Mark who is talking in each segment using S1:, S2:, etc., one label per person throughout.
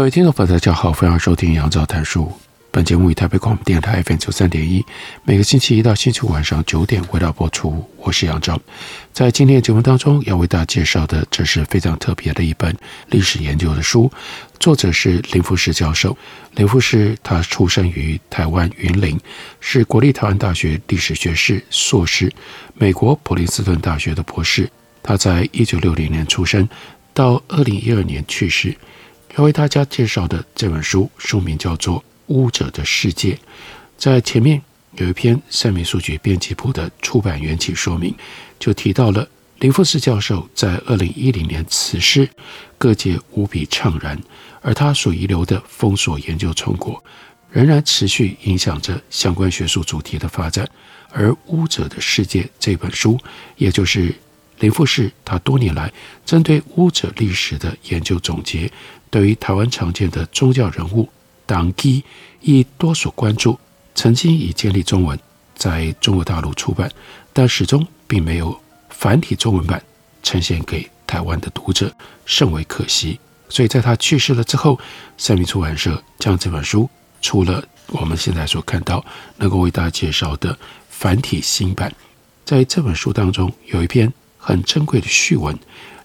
S1: 各位听众朋友，大家好，欢迎收听杨照谈书。本节目以台北广播电台 FM 九三点一，每个星期一到星期五晚上九点为大家播出。我是杨照，在今天的节目当中要为大家介绍的，这是非常特别的一本历史研究的书，作者是林富士教授。林富士他出生于台湾云林，是国立台湾大学历史学士、硕士，美国普林斯顿大学的博士。他在一九六零年出生，到二零一二年去世。要为大家介绍的这本书书名叫做《巫者的世界》。在前面有一篇三民书局编辑部的出版缘起说明，就提到了林富士教授在二零一零年辞世，各界无比怅然，而他所遗留的封锁研究成果，仍然持续影响着相关学术主题的发展。而《巫者的世界》这本书，也就是林富士他多年来针对巫者历史的研究总结。对于台湾常见的宗教人物当机，亦多所关注。曾经以建立中文在中国大陆出版，但始终并没有繁体中文版呈现给台湾的读者，甚为可惜。所以在他去世了之后，三民出版社将这本书出了我们现在所看到能够为大家介绍的繁体新版。在这本书当中，有一篇很珍贵的序文，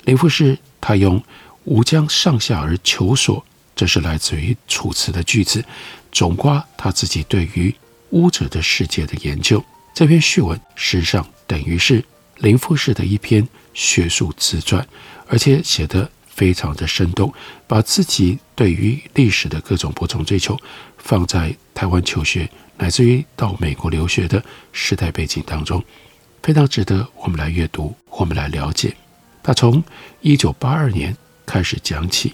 S1: 林富士他用。吾将上下而求索，这是来自于《楚辞》的句子，总括他自己对于巫者的世界的研究。这篇序文实际上等于是林富士的一篇学术自传，而且写得非常的生动，把自己对于历史的各种不同追求放在台湾求学，乃至于到美国留学的时代背景当中，非常值得我们来阅读，我们来了解。他从一九八二年。开始讲起，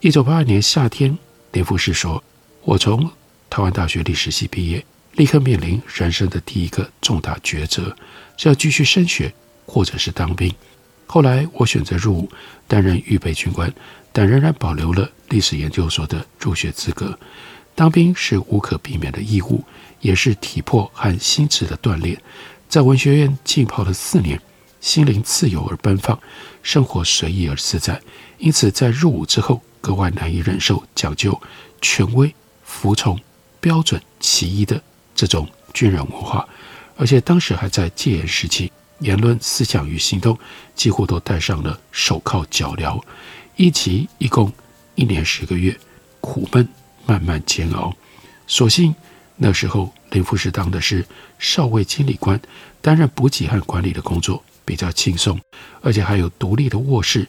S1: 一九八二年夏天，林富士说：“我从台湾大学历史系毕业，立刻面临人生的第一个重大抉择，是要继续升学，或者是当兵。后来我选择入伍，担任预备军官，但仍然保留了历史研究所的入学资格。当兵是无可避免的义务，也是体魄和心智的锻炼。在文学院浸泡了四年。”心灵自由而奔放，生活随意而自在，因此在入伍之后格外难以忍受讲究权威、服从标准、其一的这种军人文化，而且当时还在戒严时期，言论、思想与行动几乎都戴上了手铐脚镣。一期一共一年十个月，苦闷慢慢煎熬。所幸那时候林富士当的是少尉经理官，担任补给和管理的工作。比较轻松，而且还有独立的卧室，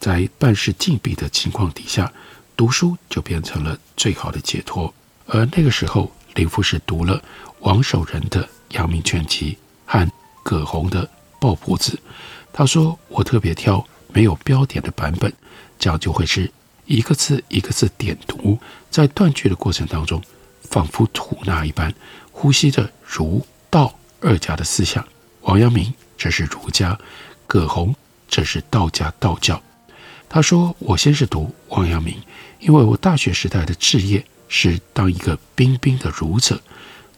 S1: 在办事禁闭的情况底下，读书就变成了最好的解脱。而那个时候，林富士读了王守仁的《阳明全集》和葛洪的《抱朴子》，他说：“我特别挑没有标点的版本，这样就会是一个字一个字点读，在断句的过程当中，仿佛吐纳一般，呼吸着儒道二家的思想。”王阳明。这是儒家，葛洪这是道家道教。他说：“我先是读王阳明，因为我大学时代的志业是当一个彬彬的儒者。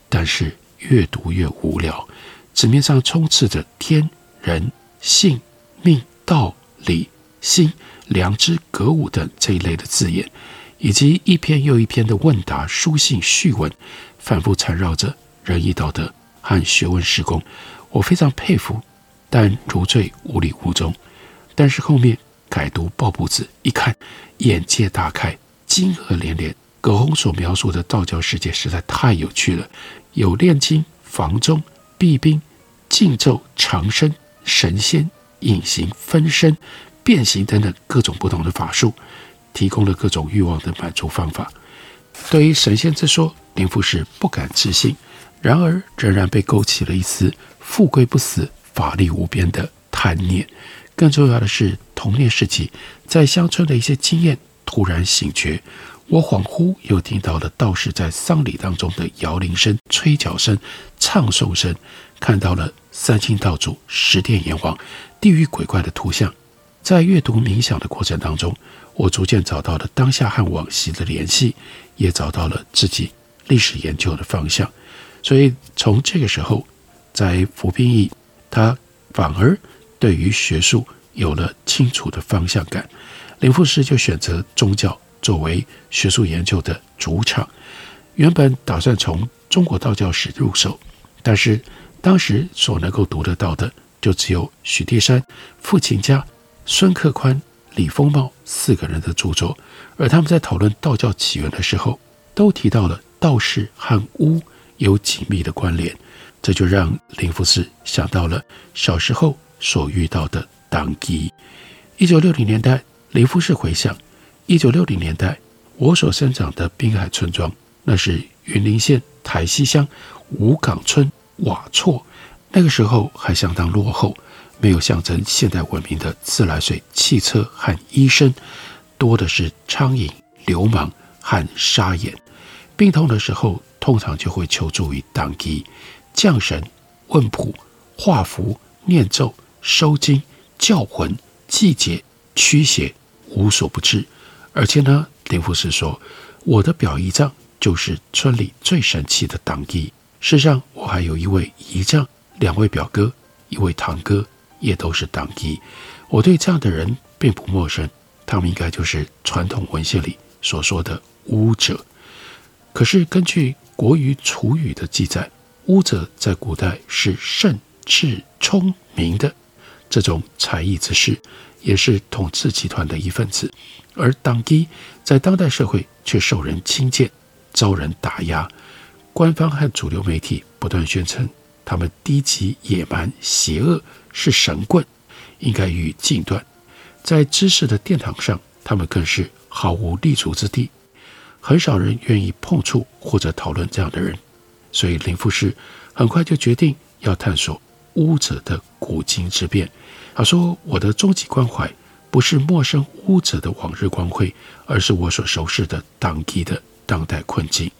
S1: 但是越读越无聊，纸面上充斥着天人性命道理心良知格物等这一类的字眼，以及一篇又一篇的问答书信序文，反复缠绕着仁义道德和学问事功。我非常佩服。”但如醉无里无终，但是后面改读《抱朴子》，一看，眼界大开，惊愕连连。葛洪所描述的道教世界实在太有趣了，有炼金、房中、避兵、禁咒、长生、神仙、隐形、分身、变形等等各种不同的法术，提供了各种欲望的满足方法。对于神仙之说，林富士不敢置信，然而仍然被勾起了一丝富贵不死。法力无边的贪念，更重要的是，童年时期在乡村的一些经验突然醒觉。我恍惚又听到了道士在丧礼当中的摇铃声、吹角声、唱诵声，看到了三清道祖、十殿阎王、地狱鬼怪的图像。在阅读冥想的过程当中，我逐渐找到了当下和往昔的联系，也找到了自己历史研究的方向。所以从这个时候，在服兵役，他反而对于学术有了清楚的方向感。林富士就选择宗教作为学术研究的主场。原本打算从中国道教史入手，但是当时所能够读得到的，就只有许地山、傅琴家。孙克宽、李丰茂四个人的著作，而他们在讨论道教起源的时候，都提到了道士和巫有紧密的关联，这就让林富士想到了小时候所遇到的当机。一九六零年代，林富士回想，一九六零年代我所生长的滨海村庄，那是云林县台西乡五港村瓦厝，那个时候还相当落后。没有象征现代文明的自来水、汽车和医生，多的是苍蝇、流氓和沙眼。病痛的时候，通常就会求助于当机、降神、问卜、画符、念咒、收经、叫魂、祭节、驱邪，无所不至。而且呢，林富士说，我的表姨丈就是村里最神奇的党医。事实上，我还有一位姨丈，两位表哥，一位堂哥。也都是党医，我对这样的人并不陌生，他们应该就是传统文献里所说的巫者。可是根据国语楚语的记载，巫者在古代是圣智聪明的这种才艺之士，也是统治集团的一份子。而当机在当代社会却受人轻贱，遭人打压，官方和主流媒体不断宣称他们低级、野蛮、邪恶。是神棍，应该予以禁断。在知识的殿堂上，他们更是毫无立足之地，很少人愿意碰触或者讨论这样的人。所以林富士很快就决定要探索巫者的古今之变。他说：“我的终极关怀不是陌生巫者的往日光辉，而是我所熟识的当地的当代困境。”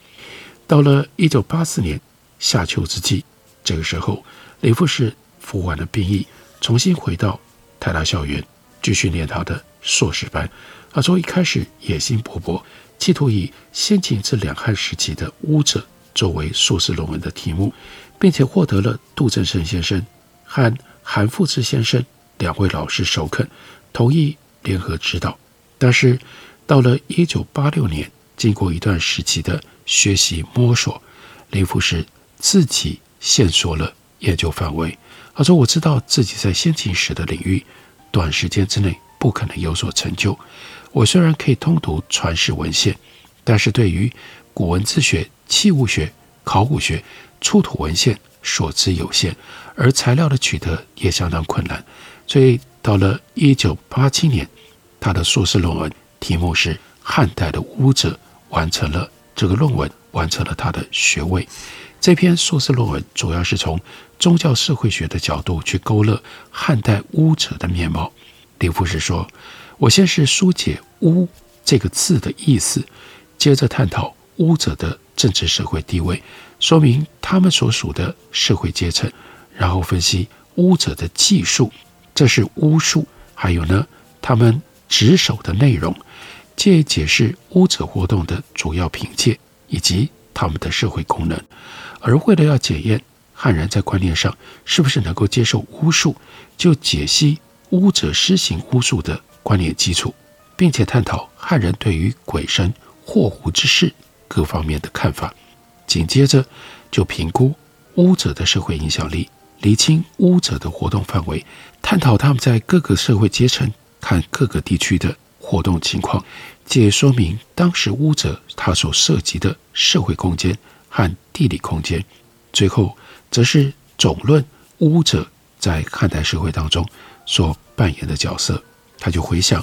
S1: 到了一九八四年夏秋之际，这个时候林富士。服完了兵役，重新回到台大校园，继续念他的硕士班。他说：“一开始野心勃勃，企图以先秦至两汉时期的巫者作为硕士论文的题目，并且获得了杜正胜先生和韩复之先生两位老师首肯，同意联合指导。但是到了一九八六年，经过一段时期的学习摸索，林富士自己限缩了研究范围。”他说：“我知道自己在先秦史的领域，短时间之内不可能有所成就。我虽然可以通读传世文献，但是对于古文字学、器物学、考古学、出土文献所知有限，而材料的取得也相当困难。所以到了一九八七年，他的硕士论文题目是《汉代的巫者》，完成了这个论文，完成了他的学位。这篇硕士论文主要是从。”宗教社会学的角度去勾勒汉代巫者的面貌。林富士说：“我先是疏解‘巫’这个字的意思，接着探讨巫者的政治社会地位，说明他们所属的社会阶层，然后分析巫者的技术，这是巫术。还有呢，他们值守的内容，借以解释巫者活动的主要凭借以及他们的社会功能。而为了要检验。”汉人在观念上是不是能够接受巫术，就解析巫者施行巫术的观念基础，并且探讨汉人对于鬼神祸福之事各方面的看法。紧接着就评估巫者的社会影响力，厘清巫者的活动范围，探讨他们在各个社会阶层和各个地区的活动情况，借说明当时巫者他所涉及的社会空间和地理空间。最后。则是总论巫者在汉代社会当中所扮演的角色。他就回想，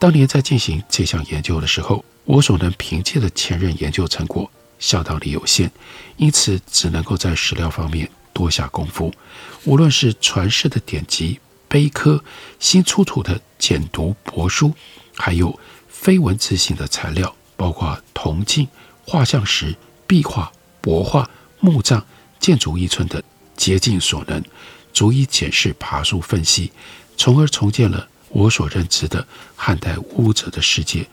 S1: 当年在进行这项研究的时候，我所能凭借的前人研究成果相当的有限，因此只能够在史料方面多下功夫。无论是传世的典籍，碑刻、新出土的简牍帛书，还有非文字性的材料，包括铜镜、画像石、壁画、帛画、墓葬、建筑遗存等，竭尽所能，逐一检视、爬梳、分析，从而重建了我所认知的汉代巫者的世界。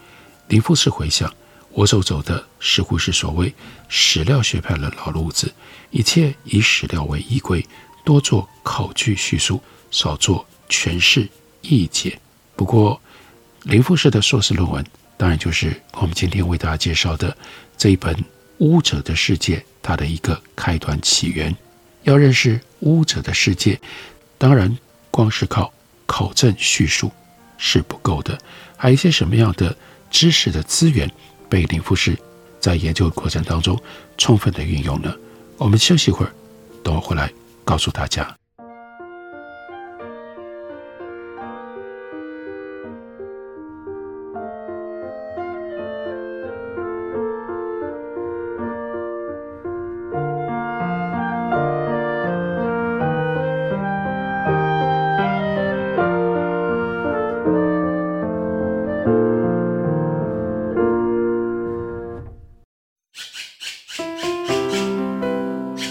S1: 林富士回想，我所走的似乎是所谓史料学派的老路子，一切以史料为依归，多做考据叙述，少做诠释意见。不过，林富士的硕士论文，当然就是我们今天为大家介绍的这一本《巫者的世界》，它的一个开端起源。要认识巫者的世界，当然光是靠考证叙述是不够的，还有一些什么样的知识的资源被林富士在研究过程当中充分的运用了？我们休息一会儿，等我回来告诉大家。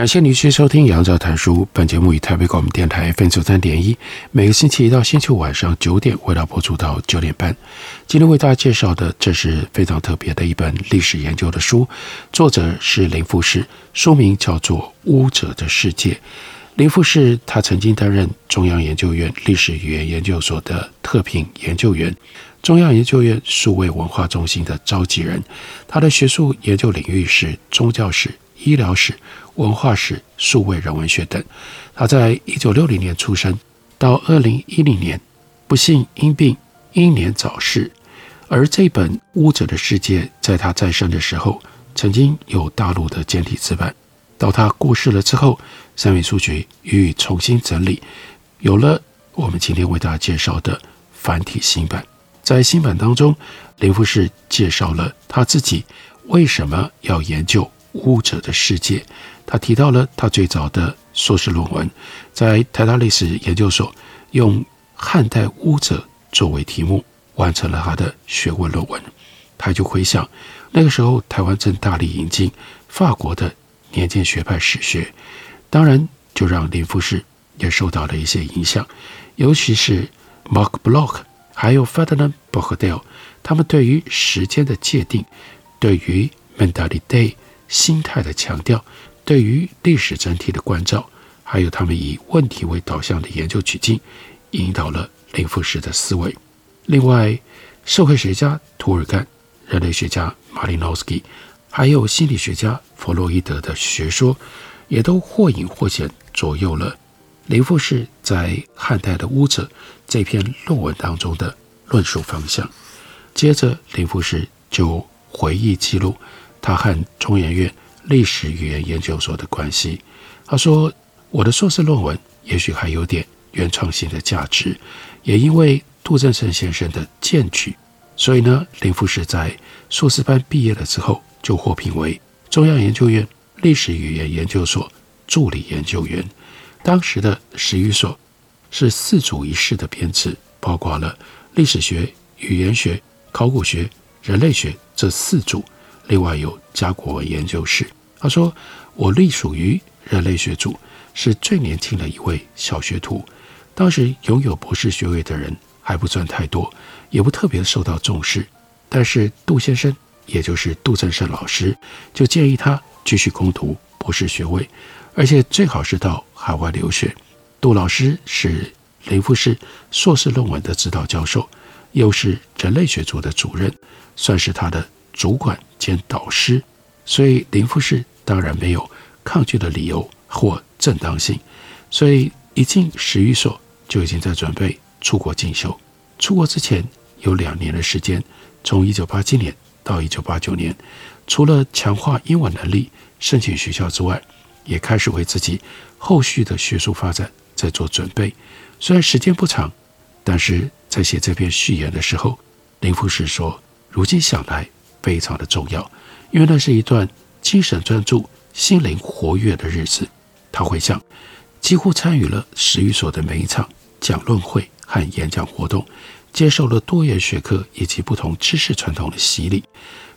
S1: 感谢您继续收听《杨照谈书》。本节目以台北广播电台 FM 九三点一，每个星期一到星期五晚上九点，为大家播出到九点半。今天为大家介绍的，这是非常特别的一本历史研究的书，作者是林富士，书名叫做《巫者的世界》。林富士他曾经担任中央研究院历史语言研究所的特聘研究员，中央研究院数位文化中心的召集人。他的学术研究领域是宗教史、医疗史。文化史、数位人文学等。他在一九六零年出生，到二零一零年不幸因病英年早逝。而这本《巫者的世界》在他在生的时候，曾经有大陆的简体字版。到他过世了之后，三民书局予以重新整理，有了我们今天为大家介绍的繁体新版。在新版当中，林富士介绍了他自己为什么要研究巫者的世界。他提到了他最早的硕士论文，在台大历史研究所用汉代巫者作为题目完成了他的学位论文。他就回想那个时候，台湾正大力引进法国的年鉴学派史学，当然就让林富士也受到了一些影响，尤其是 Mark Block 还有 Ferdinand b o c h d e l 他们对于时间的界定，对于 mentality 心态的强调。对于历史整体的关照，还有他们以问题为导向的研究取径，引导了林富士的思维。另外，社会学家涂尔干、人类学家马林诺斯基，还有心理学家弗洛伊德的学说，也都或隐或显左右了林富士在《汉代的屋子》这篇论文当中的论述方向。接着，林富士就回忆记录他和中研院。历史语言研究所的关系，他说：“我的硕士论文也许还有点原创性的价值，也因为杜正胜先生的荐举，所以呢，林富士在硕士班毕业了之后，就获聘为中央研究院历史语言研究所助理研究员。当时的史语所是四组一室的编制，包括了历史学、语言学、考古学、人类学这四组，另外有甲骨文研究室。他说：“我隶属于人类学组，是最年轻的一位小学徒。当时拥有博士学位的人还不算太多，也不特别受到重视。但是杜先生，也就是杜正胜老师，就建议他继续攻读博士学位，而且最好是到海外留学。杜老师是林富士硕士论文的指导教授，又是人类学组的主任，算是他的主管兼导师。”所以林富士当然没有抗拒的理由或正当性，所以一进史语所就已经在准备出国进修。出国之前有两年的时间，从一九八七年到一九八九年，除了强化英文能力、申请学校之外，也开始为自己后续的学术发展在做准备。虽然时间不长，但是在写这篇序言的时候，林富士说：“如今想来，非常的重要。”因为那是一段精神专注、心灵活跃的日子，他回想，几乎参与了史语所的每一场讲论会和演讲活动，接受了多元学科以及不同知识传统的洗礼。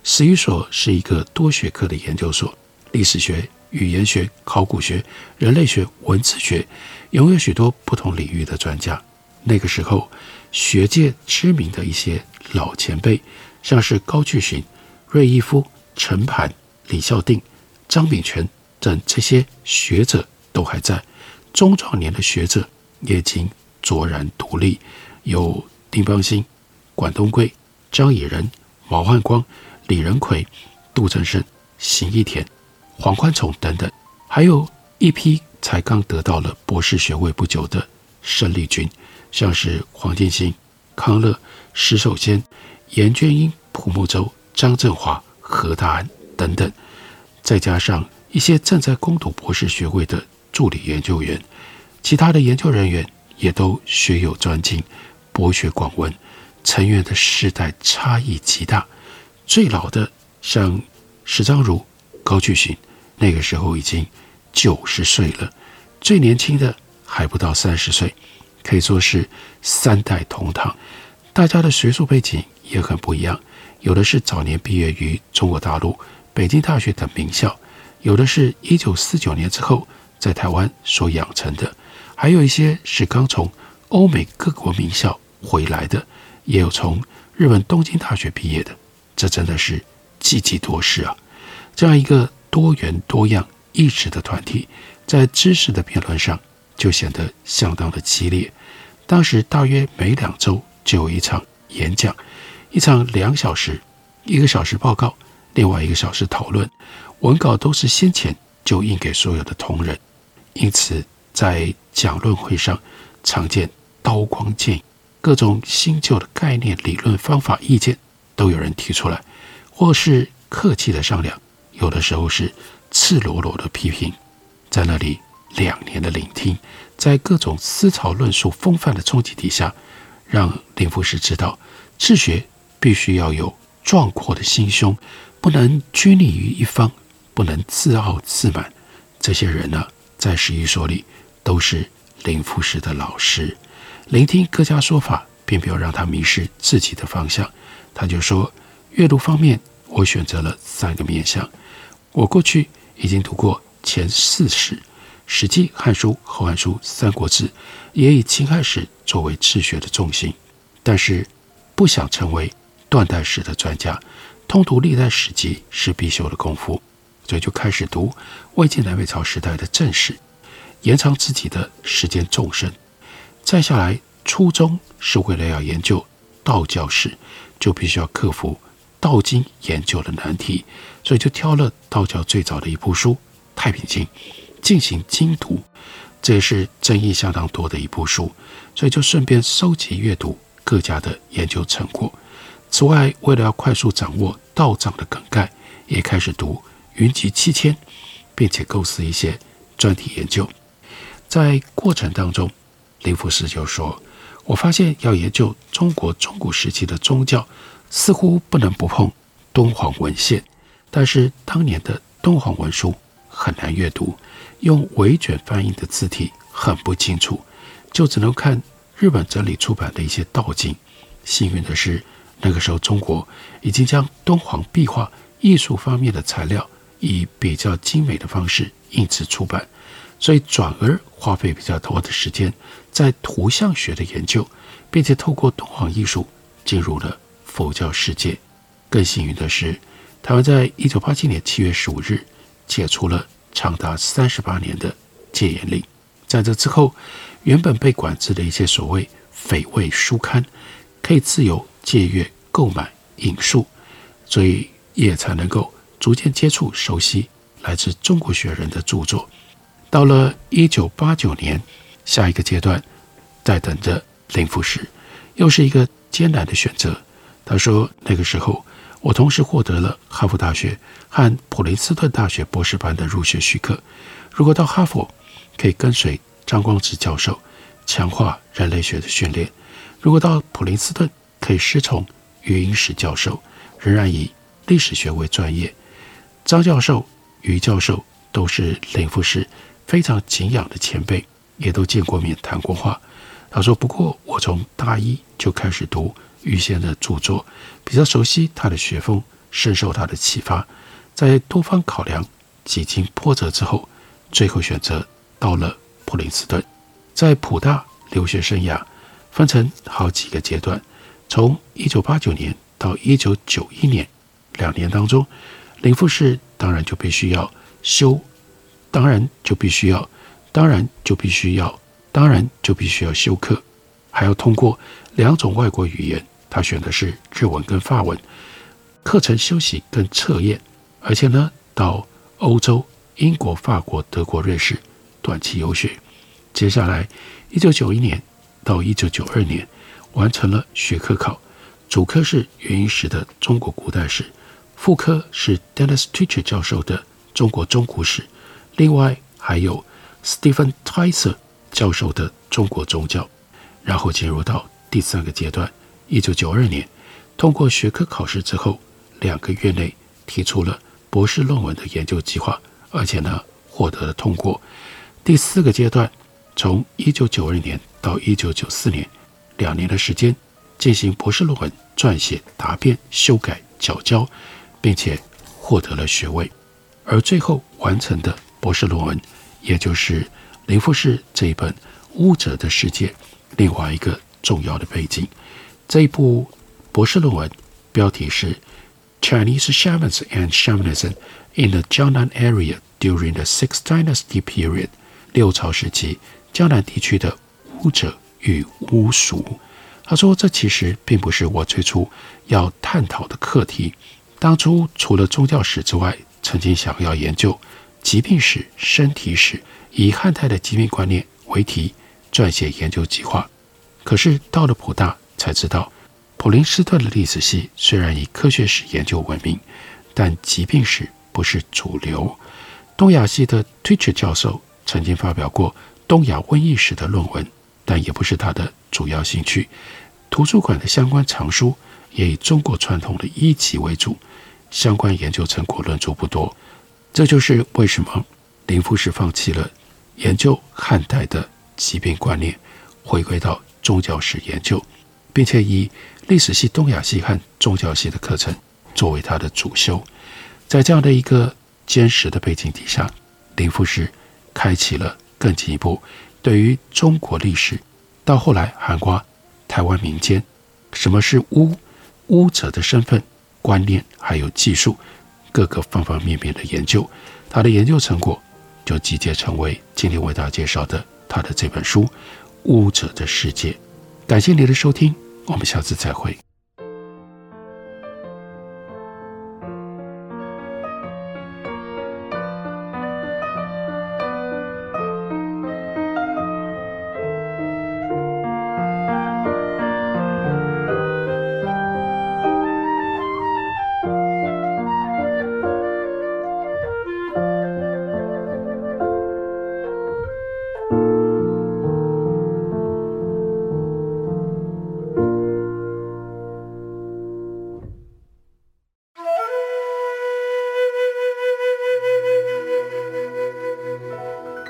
S1: 史语所是一个多学科的研究所，历史学、语言学、考古学、人类学、文字学，拥有许多不同领域的专家。那个时候，学界知名的一些老前辈，像是高巨寻、瑞义夫。陈盘、李孝定、张炳权等这些学者都还在，中壮年的学者也已经卓然独立，有丁邦兴、管东贵、张以仁、毛汉光、李仁奎、杜正胜、邢益田、黄宽崇等等，还有一批才刚得到了博士学位不久的生力军，像是黄建新、康乐、石守先、严娟英、蒲木洲、张振华。何大安等等，再加上一些正在攻读博士学位的助理研究员，其他的研究人员也都学有专精，博学广闻，成员的世代差异极大。最老的像石章如、高巨寻，那个时候已经九十岁了；最年轻的还不到三十岁，可以说是三代同堂。大家的学术背景也很不一样。有的是早年毕业于中国大陆、北京大学等名校，有的是一九四九年之后在台湾所养成的，还有一些是刚从欧美各国名校回来的，也有从日本东京大学毕业的。这真的是济济多事啊！这样一个多元多样、异质的团体，在知识的辩论上就显得相当的激烈。当时大约每两周就有一场演讲。一场两小时，一个小时报告，另外一个小时讨论，文稿都是先前就印给所有的同仁，因此在讲论会上常见刀光剑影，各种新旧的概念、理论、方法、意见都有人提出来，或是客气的商量，有的时候是赤裸裸的批评。在那里两年的聆听，在各种思潮论述风范的冲击底下，让林富士知道治学。必须要有壮阔的心胸，不能拘泥于一方，不能自傲自满。这些人呢，在史语所里都是林富士的老师。聆听各家说法，并没有让他迷失自己的方向。他就说，阅读方面，我选择了三个面向。我过去已经读过前四史，《史记》《汉书》《后汉书》《三国志》，也以秦汉史作为治学的重心，但是不想成为。断代史的专家，通读历代史籍是必修的功夫，所以就开始读魏晋南北朝时代的正史，延长自己的时间纵深。再下来，初衷是为了要研究道教史，就必须要克服道经研究的难题，所以就挑了道教最早的一部书《太平经》进行精读，这也是争议相当多的一部书，所以就顺便收集阅读各家的研究成果。此外，为了要快速掌握道藏的梗概，也开始读《云集七签》，并且构思一些专题研究。在过程当中，林福士就说：“我发现要研究中国中古时期的宗教，似乎不能不碰敦煌文献。但是当年的敦煌文书很难阅读，用微卷翻译的字体很不清楚，就只能看日本整理出版的一些道经。幸运的是，那个时候中国已经将敦煌壁画艺术方面的材料以比较精美的方式印制出版，所以转而花费比较多的时间在图像学的研究，并且透过敦煌艺术进入了佛教世界。更幸运的是，台湾在一九八七年七月十五日解除了长达三十八年的戒严令。在这之后，原本被管制的一些所谓匪位书刊可以自由借阅、购买、引述，所以也才能够逐渐接触、熟悉来自中国学人的著作。到了一九八九年，下一个阶段在等着林富士，又是一个艰难的选择。他说：“那个时候。”我同时获得了哈佛大学和普林斯顿大学博士班的入学许可。如果到哈佛，可以跟随张光直教授强化人类学的训练；如果到普林斯顿，可以师从余英时教授，仍然以历史学为专业。张教授、余教授都是林富士非常敬仰的前辈，也都见过面谈过话。他说：“不过我从大一就开始读。”余先的著作比较熟悉他的学风，深受他的启发，在多方考量、几经波折之后，最后选择到了普林斯顿。在普大留学生涯分成好几个阶段，从一九八九年到一九九一年两年当中，林富士当然就必须要修，当然就必须要，当然就必须要，当然就必须要修课，还要通过两种外国语言。他选的是日文跟法文课程修习跟测验，而且呢，到欧洲、英国、法国、德国、瑞士短期游学。接下来，一九九一年到一九九二年完成了学科考，主科是元英时的中国古代史，副科是 Dennis Teacher 教授的中国中古史，另外还有 Stephen Tyser 教授的中国宗教，然后进入到第三个阶段。一九九二年，通过学科考试之后，两个月内提出了博士论文的研究计划，而且呢，获得了通过。第四个阶段，从一九九二年到一九九四年，两年的时间进行博士论文撰写、答辩、修改、缴交，并且获得了学位。而最后完成的博士论文，也就是林富士这一本《巫者的世界》，另外一个重要的背景。这一部博士论文标题是《Chinese Shamans and Shamanism in the Jiangnan Area During the Six Dynasty Period》六朝时期江南地区的巫者与巫俗。他说：“这其实并不是我最初要探讨的课题。当初除了宗教史之外，曾经想要研究疾病史、身体史，以汉代的疾病观念为题撰写研究计划。可是到了普大。”才知道，普林斯顿的历史系虽然以科学史研究闻名，但疾病史不是主流。东亚系的 Twitch 教授曾经发表过东亚瘟疫史的论文，但也不是他的主要兴趣。图书馆的相关藏书也以中国传统的医疾为主，相关研究成果论著不多。这就是为什么林富士放弃了研究汉代的疾病观念，回归到宗教史研究。并且以历史系、东亚系和宗教系的课程作为他的主修，在这样的一个坚实的背景底下，林富士开启了更进一步对于中国历史，到后来涵盖台湾民间，什么是巫、巫者的身份、观念还有技术各个方方面面的研究，他的研究成果就集结成为今天为大家介绍的他的这本书《巫者的世界》。感谢您的收听。我们下次再会。